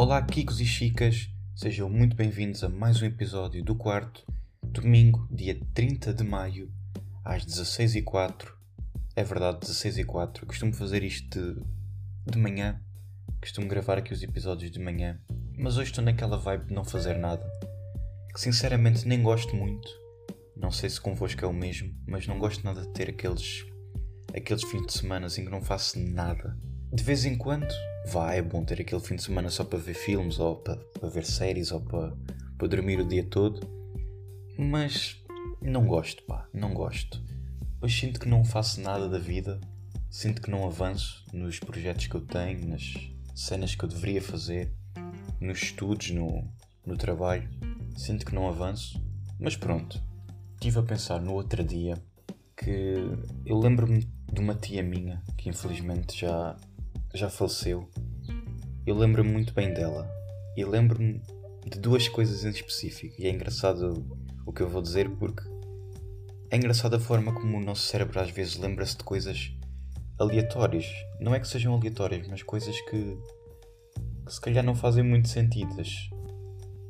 Olá, Kikos e Chicas, sejam muito bem-vindos a mais um episódio do quarto, domingo, dia 30 de maio, às 16h04. É verdade, 16h04. Costumo fazer isto de, de manhã, costumo gravar aqui os episódios de manhã, mas hoje estou naquela vibe de não fazer nada, que sinceramente nem gosto muito. Não sei se convosco é o mesmo, mas não gosto nada de ter aqueles, aqueles fins de semana em que não faço nada. De vez em quando, vá, é bom ter aquele fim de semana só para ver filmes, ou para, para ver séries, ou para, para dormir o dia todo. Mas não gosto, pá, não gosto. Pois sinto que não faço nada da vida, sinto que não avanço nos projetos que eu tenho, nas cenas que eu deveria fazer, nos estudos, no, no trabalho. Sinto que não avanço, mas pronto. Estive a pensar no outro dia que eu lembro-me de uma tia minha que infelizmente já, já faleceu. Eu lembro-me muito bem dela e lembro-me de duas coisas em específico. E é engraçado o que eu vou dizer porque é engraçada a forma como o nosso cérebro às vezes lembra-se de coisas aleatórias. Não é que sejam aleatórias, mas coisas que, que se calhar não fazem muito sentido. As,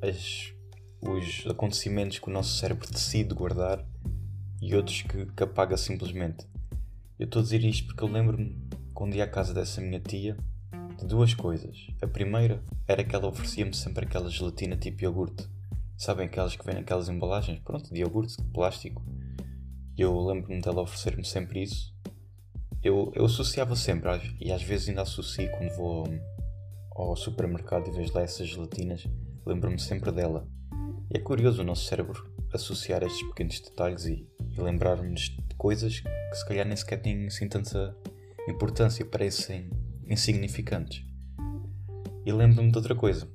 as, os acontecimentos que o nosso cérebro decide guardar e outros que, que apaga simplesmente. Eu estou a dizer isto porque eu lembro-me quando ia à casa dessa minha tia de duas coisas. A primeira era que ela oferecia-me sempre aquela gelatina tipo iogurte. Sabem aquelas que vêm naquelas embalagens? Pronto, de iogurte, de plástico. Eu lembro-me dela oferecer-me sempre isso. Eu, eu associava sempre, e às vezes ainda associo quando vou ao, ao supermercado e vejo lá essas gelatinas, lembro-me sempre dela. E é curioso o nosso cérebro associar estes pequenos detalhes e, e lembrar-nos de coisas que se calhar nem sequer têm assim tanta importância, parecem insignificantes. E lembro-me de outra coisa.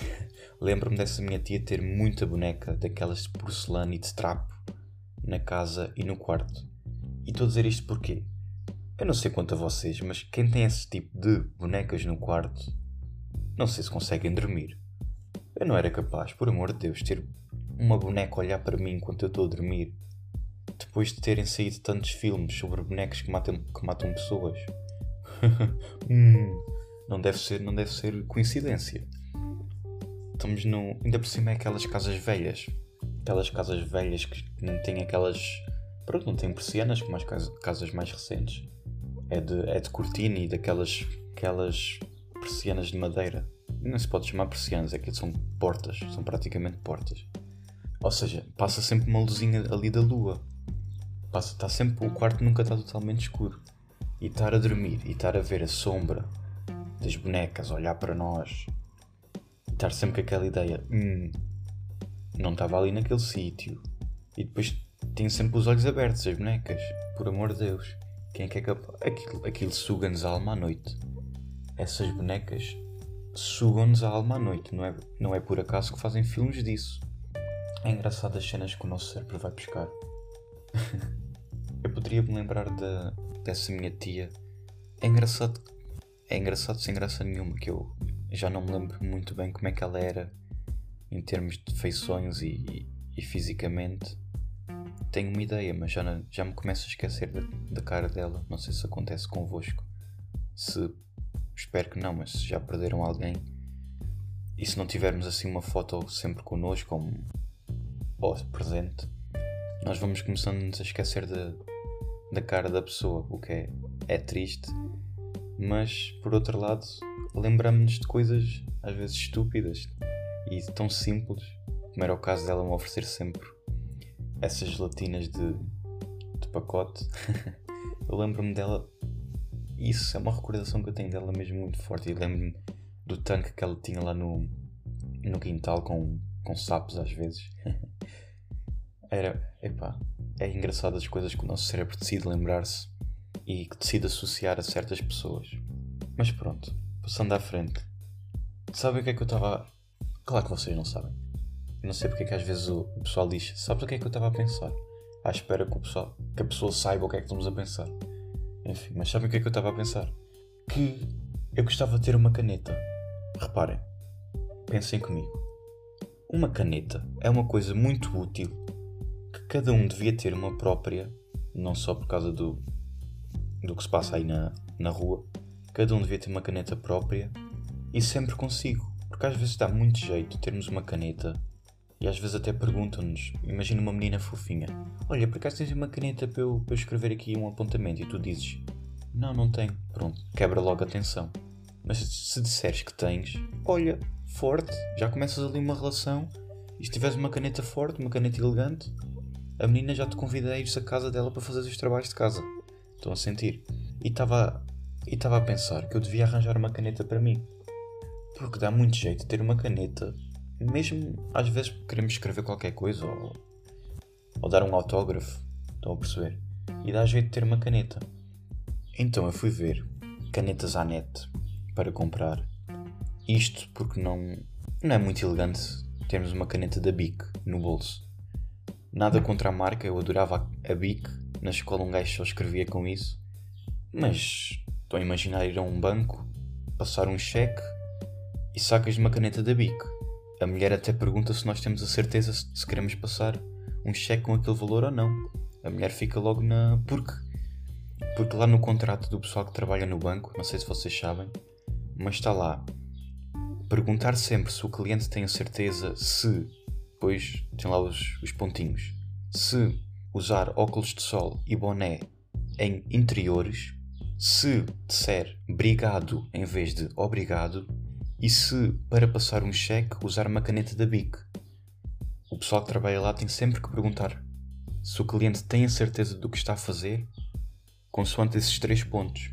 lembro-me dessa minha tia ter muita boneca daquelas de porcelana e de trapo na casa e no quarto. E estou a dizer isto porque eu não sei quanto a vocês, mas quem tem esse tipo de bonecas no quarto, não sei se conseguem dormir. Eu não era capaz, por amor de Deus, ter uma boneca olhar para mim enquanto eu estou a dormir. Depois de terem saído tantos filmes sobre bonecos que matam, que matam pessoas. hum, não deve ser, não deve ser coincidência. Estamos no. Ainda por cima é aquelas casas velhas. Aquelas casas velhas que não têm aquelas. Pronto, não têm persianas como as casas mais recentes. É de, é de cortina e daquelas aquelas persianas de madeira. Não se pode chamar persianas, é que são portas, são praticamente portas. Ou seja, passa sempre uma luzinha ali da lua. Passa, está sempre, o quarto nunca está totalmente escuro. E estar a dormir e estar a ver a sombra das bonecas olhar para nós. E estar sempre com aquela ideia, hum, não estava ali naquele sítio. E depois tem sempre os olhos abertos, as bonecas. Por amor de Deus. Quem é que é capaz? Aquilo, aquilo suga-nos a alma à noite. Essas bonecas sugam-nos a alma à noite. Não é, não é por acaso que fazem filmes disso. É engraçado as cenas que o nosso cérebro vai buscar. Eu poderia me lembrar de, dessa minha tia. É engraçado. É engraçado sem graça nenhuma que eu já não me lembro muito bem como é que ela era em termos de feições e, e fisicamente. Tenho uma ideia, mas já, já me começo a esquecer da, cara dela. Não sei se acontece convosco. Se. Espero que não, mas se já perderam alguém. E se não tivermos assim uma foto sempre connosco, como ou presente, nós vamos começando a esquecer da, da cara da pessoa, o que é, é triste, mas por outro lado, lembramos-nos de coisas às vezes estúpidas e tão simples, como era o caso dela me oferecer sempre essas gelatinas de, de pacote. eu lembro-me dela, isso é uma recordação que eu tenho dela mesmo muito forte, e lembro-me do tanque que ela tinha lá no, no quintal com, com sapos às vezes. Era, epá, é engraçado as coisas que o nosso cérebro decide lembrar-se e que decide associar a certas pessoas. Mas pronto, passando à frente. Sabem o que é que eu estava. Claro que vocês não sabem. Eu não sei porque é que às vezes o, pessoal diz: Sabes o que é que eu estava a pensar? À espera que, o pessoal, que a pessoa saiba o que é que estamos a pensar. Enfim, mas sabem o que é que eu estava a pensar? Que eu gostava de ter uma caneta. Reparem, pensem comigo. Uma caneta é uma coisa muito útil cada um devia ter uma própria, não só por causa do, do que se passa aí na, na rua, cada um devia ter uma caneta própria e sempre consigo. Porque às vezes dá muito jeito termos uma caneta e às vezes até perguntam-nos, imagina uma menina fofinha, olha, por acaso tens uma caneta para eu, para eu escrever aqui um apontamento e tu dizes, não, não tenho, pronto, quebra logo a tensão. Mas se disseres que tens, olha, forte, já começas ali uma relação e se tiveres uma caneta forte, uma caneta elegante, a menina já te convida a ir à casa dela para fazer os trabalhos de casa. Estão a sentir? E estava e estava a pensar que eu devia arranjar uma caneta para mim. Porque dá muito jeito ter uma caneta. Mesmo às vezes queremos escrever qualquer coisa ou, ou dar um autógrafo. Estão a perceber? E dá jeito de ter uma caneta. Então eu fui ver canetas à net para comprar. Isto porque não, não é muito elegante termos uma caneta da Bic no bolso. Nada contra a marca, eu adorava a Bic. Na escola um gajo só escrevia com isso. Mas estou a imaginar ir a um banco, passar um cheque e sacas uma caneta da Bic. A mulher até pergunta se nós temos a certeza se queremos passar um cheque com aquele valor ou não. A mulher fica logo na. Porque? Porque lá no contrato do pessoal que trabalha no banco, não sei se vocês sabem, mas está lá. Perguntar sempre se o cliente tem a certeza se depois tem lá os, os pontinhos. Se usar óculos de sol e boné em interiores, se disser obrigado em vez de obrigado, e se para passar um cheque usar uma caneta da BIC. O pessoal que trabalha lá tem sempre que perguntar se o cliente tem a certeza do que está a fazer, consoante esses três pontos.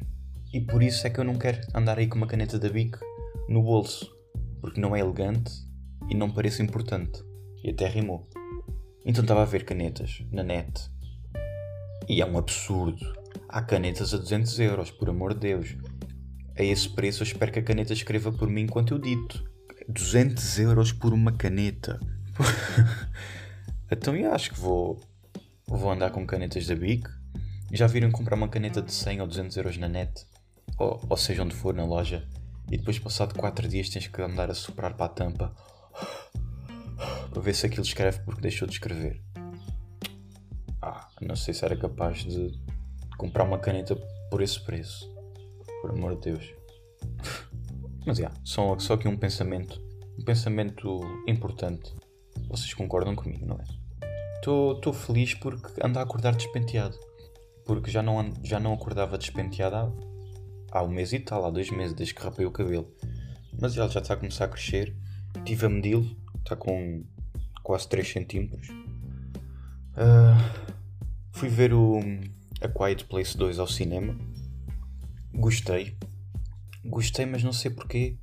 E por isso é que eu não quero andar aí com uma caneta da BIC no bolso, porque não é elegante e não parece importante. E até rimou. Então estava a ver canetas na net. E é um absurdo. Há canetas a 200 euros, por amor de Deus. A esse preço eu espero que a caneta escreva por mim enquanto eu dito. 200 euros por uma caneta. então eu acho que vou, vou andar com canetas da Bic. Já viram comprar uma caneta de 100 ou 200 euros na net? Ou, ou seja, onde for na loja. E depois, passado 4 dias, tens que andar a soprar para a tampa para ver se aquilo escreve porque deixou de escrever. Ah, não sei se era capaz de comprar uma caneta por esse preço. Por amor de Deus. Mas é, yeah, só, só aqui um pensamento. Um pensamento importante. Vocês concordam comigo, não é? Estou feliz porque ando a acordar despenteado. Porque já não, já não acordava despenteado há, há um mês e tal, há dois meses, desde que rapei o cabelo. Mas ele já está a começar a crescer. Estive a medi-lo, está com quase 3 centímetros. Uh, fui ver o A Quiet Place 2 ao cinema. Gostei. Gostei, mas não sei porquê.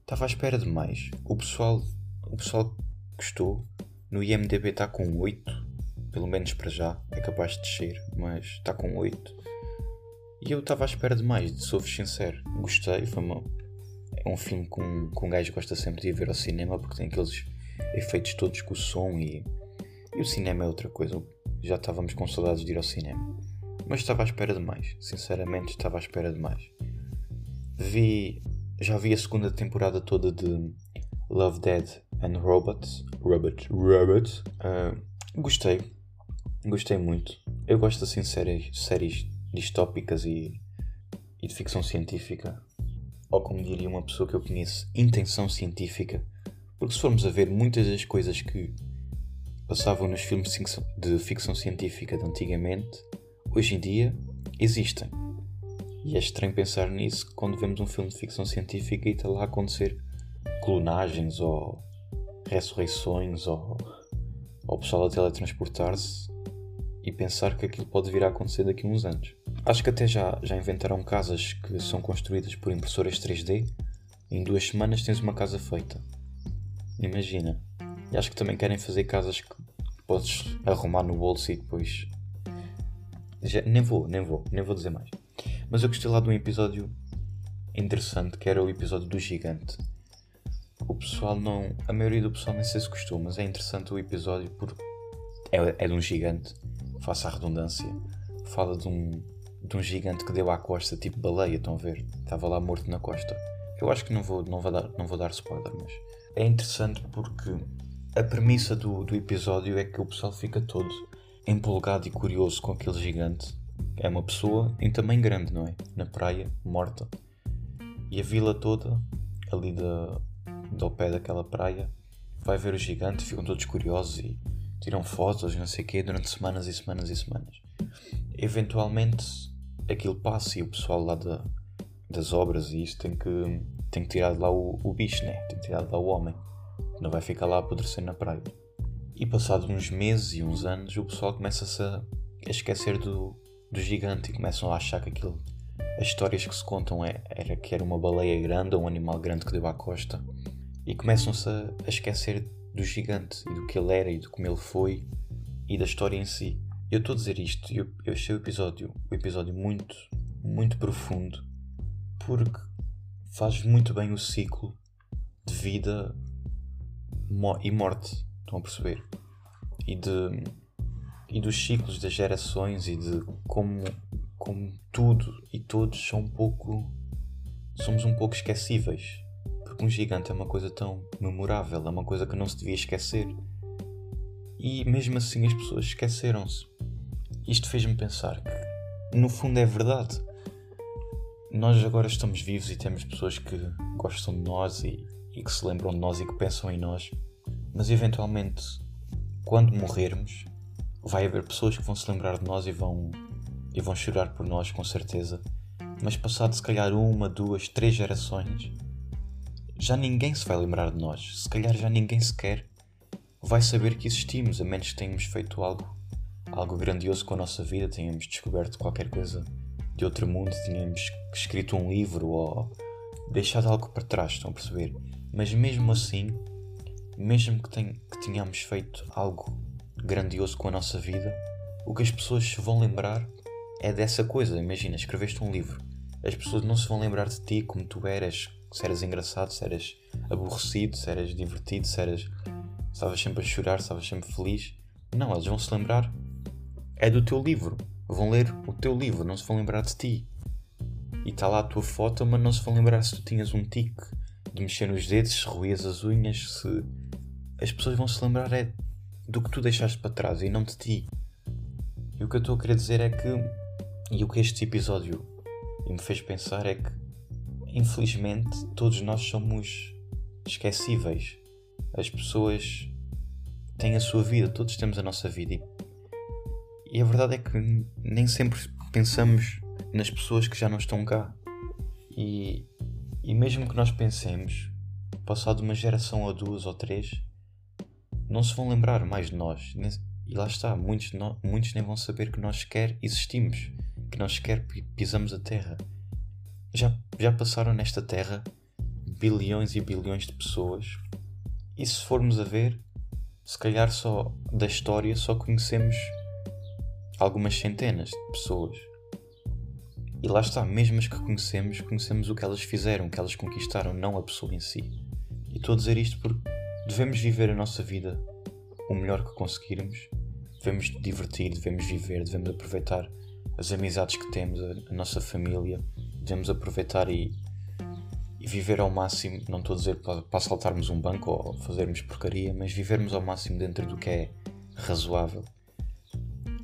Estava à espera de mais. O pessoal, o pessoal gostou. No IMDB está com 8. Pelo menos para já. É capaz de descer, mas está com 8. E eu estava à espera de mais, sou-vos sincero. Gostei, foi uma, é um filme que um, que um gajo gosta sempre de ir ver ao cinema porque tem aqueles efeitos todos com o som e, e o cinema é outra coisa. Já estávamos com saudades de ir ao cinema. Mas estava à espera de mais. Sinceramente, estava à espera de mais. Vi. Já vi a segunda temporada toda de Love, Dead and Robots. Robot. Robot. Uh, gostei. Gostei muito. Eu gosto assim de séries, séries distópicas e, e de ficção científica. Ou como diria uma pessoa que eu conheço, intenção científica. Porque se formos a ver muitas das coisas que passavam nos filmes de ficção científica de antigamente, hoje em dia existem. E é estranho pensar nisso quando vemos um filme de ficção científica e está lá a acontecer clonagens ou ressurreições ou, ou pessoal a teletransportar-se e pensar que aquilo pode vir a acontecer daqui a uns anos. Acho que até já, já inventaram casas que são construídas por impressoras 3D. Em duas semanas tens uma casa feita. Imagina. E acho que também querem fazer casas que podes arrumar no bolso e depois. Já, nem vou, nem vou, nem vou dizer mais. Mas eu gostei lá de um episódio interessante que era o episódio do gigante. O pessoal não. A maioria do pessoal nem sei se gostou, mas é interessante o episódio porque é, é de um gigante, faça a redundância. Fala de um, de um gigante que deu à costa, tipo baleia, estão a ver? Estava lá morto na costa. Eu acho que não vou, não vou, dar, não vou dar spoiler, mas é interessante porque a premissa do, do episódio é que o pessoal fica todo empolgado e curioso com aquele gigante. É uma pessoa em tamanho grande, não é? Na praia, morta. E a vila toda, ali da, ao pé daquela praia, vai ver o gigante, ficam todos curiosos e tiram fotos, não sei o quê, durante semanas e semanas e semanas. Eventualmente aquilo passa e o pessoal lá da, das obras e isso tem que, tem que tirar de lá o, o bicho, né? Tem que tirar de lá o homem. Não vai ficar lá a apodrecer na praia. E passados uns meses e uns anos, o pessoal começa-se a, esquecer do, do gigante e começam a achar que aquilo. As histórias que se contam é, era que era uma baleia grande ou um animal grande que deu à costa. E começam-se a, a esquecer do gigante e do que ele era e do como ele foi e da história em si. Eu estou a dizer isto eu, eu achei o episódio, o episódio muito, muito profundo porque faz muito bem o ciclo de vida e morte, estão a perceber? E, de, e dos ciclos das gerações e de como, como tudo e todos são um pouco. somos um pouco esquecíveis. Porque um gigante é uma coisa tão memorável, é uma coisa que não se devia esquecer. E mesmo assim as pessoas esqueceram-se. Isto fez-me pensar que, no fundo, é verdade. Nós agora estamos vivos e temos pessoas que gostam de nós e, e que se lembram de nós e que pensam em nós, mas eventualmente, quando morrermos, vai haver pessoas que vão se lembrar de nós e vão, e vão chorar por nós, com certeza. Mas passado se calhar uma, duas, três gerações, já ninguém se vai lembrar de nós. Se calhar já ninguém sequer vai saber que existimos, a menos que tenhamos feito algo, algo grandioso com a nossa vida, tenhamos descoberto qualquer coisa de outro mundo, tenhamos escrito um livro ou deixado algo para trás, estão a perceber? Mas mesmo assim, mesmo que, que tenhamos feito algo grandioso com a nossa vida, o que as pessoas se vão lembrar é dessa coisa. Imagina, escreveste um livro, as pessoas não se vão lembrar de ti como tu eras, se eras engraçado, se eras aborrecido, se eras divertido, se eras. estavas sempre a chorar, estavas sempre feliz. Não, eles vão se lembrar é do teu livro. Vão ler o teu livro, não se vão lembrar de ti. E está lá a tua foto, mas não se vão lembrar se tu tinhas um tique de mexer nos dedos, se ruías as unhas, se. As pessoas vão se lembrar é do que tu deixaste para trás e não de ti. E o que eu estou a querer dizer é que. E o que este episódio me fez pensar é que, infelizmente, todos nós somos esquecíveis. As pessoas têm a sua vida, todos temos a nossa vida. E, a verdade é que nem sempre pensamos nas pessoas que já não estão cá. E, e mesmo que nós pensemos, passado uma geração ou duas ou três, não se vão lembrar mais de nós. E lá está, muitos, no, muitos nem vão saber que nós sequer existimos, que nós sequer pisamos a Terra. Já, já passaram nesta Terra bilhões e bilhões de pessoas, e se formos a ver, se calhar só da história só conhecemos algumas centenas de pessoas. E lá está, mesmo as que conhecemos, conhecemos o que elas fizeram, o que elas conquistaram, não a pessoa em si. E estou a dizer isto porque devemos viver a nossa vida o melhor que conseguirmos, devemos divertir, devemos viver, devemos aproveitar as amizades que temos, a, nossa família, devemos aproveitar e, e, viver ao máximo. Não estou a dizer para, para saltarmos um banco ou fazermos porcaria, mas vivermos ao máximo dentro do que é razoável.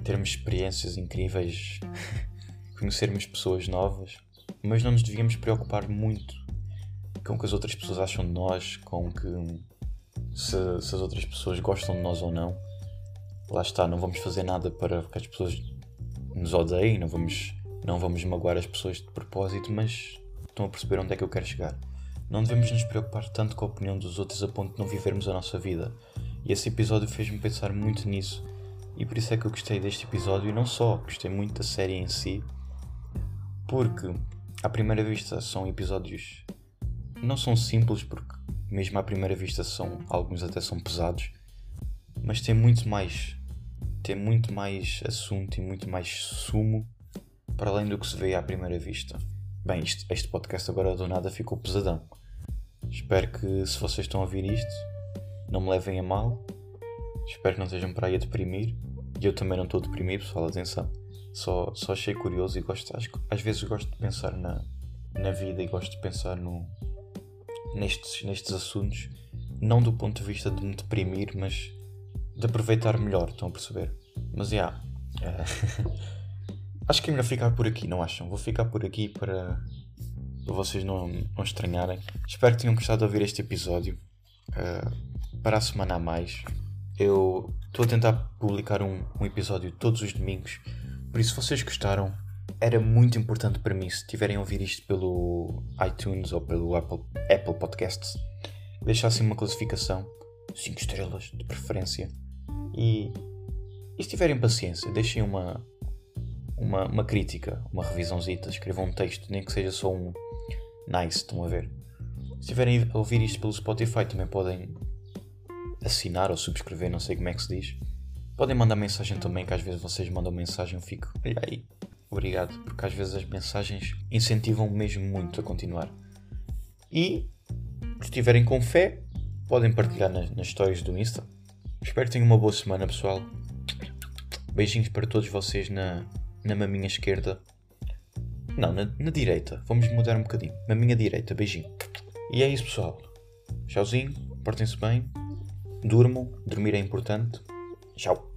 Termos experiências incríveis conhecermos pessoas novas, mas não nos devíamos preocupar muito com o que as outras pessoas acham de nós, com que se, se as outras pessoas gostam de nós ou não. Lá está, não vamos fazer nada para que as pessoas nos odeiem, não vamos, não vamos magoar as pessoas de propósito, mas estão a perceber onde é que eu quero chegar. Não devemos nos preocupar tanto com a opinião dos outros a ponto de não vivermos a nossa vida. E esse episódio fez-me pensar muito nisso. E por isso é que eu gostei deste episódio e não só, gostei muito da série em si, porque à primeira vista são episódios não são simples porque mesmo à primeira vista são alguns até são pesados, mas tem muito mais tem muito mais assunto e muito mais sumo para além do que se vê à primeira vista. Bem, isto, este podcast agora do nada ficou pesadão. Espero que se vocês estão a ouvir isto, não me levem a mal. Espero que não estejam para aí a deprimir. E eu também não estou deprimido, pessoal, atenção. Só, só achei curioso e gosto, acho, às vezes gosto de pensar na, na vida e gosto de pensar no, nestes, nestes assuntos, não do ponto de vista de me deprimir, mas de aproveitar melhor, estão a perceber? Mas já. Yeah, acho que é melhor ficar por aqui, não acham? Vou ficar por aqui para vocês não, não estranharem. Espero que tenham gostado de ouvir este episódio. Uh, para a semana a mais, eu estou a tentar publicar um, um episódio todos os domingos. Por isso, se vocês gostaram, era muito importante para mim, se tiverem a ouvir isto pelo iTunes ou pelo Apple, Apple Podcasts, deixassem uma classificação, 5 estrelas de preferência. E, e se tiverem paciência, deixem uma, uma, uma crítica, uma revisãozita, escrevam um texto, nem que seja só um nice, estão a ver. Se estiverem a ouvir isto pelo Spotify, também podem assinar ou subscrever, não sei como é que se diz. Podem mandar mensagem também, que às vezes vocês mandam mensagem, eu fico, olha aí, obrigado, porque às vezes as mensagens incentivam mesmo muito a continuar. E, se estiverem com fé, podem partilhar nas, nas stories do Insta. Espero que tenham uma boa semana, pessoal. Beijinhos para todos vocês na, na maminha esquerda. Não, na, na direita. Vamos mudar um bocadinho. Na minha direita, beijinho. E é isso, pessoal. Tchauzinho, portem-se bem, durmam, dormir é importante. Tchau.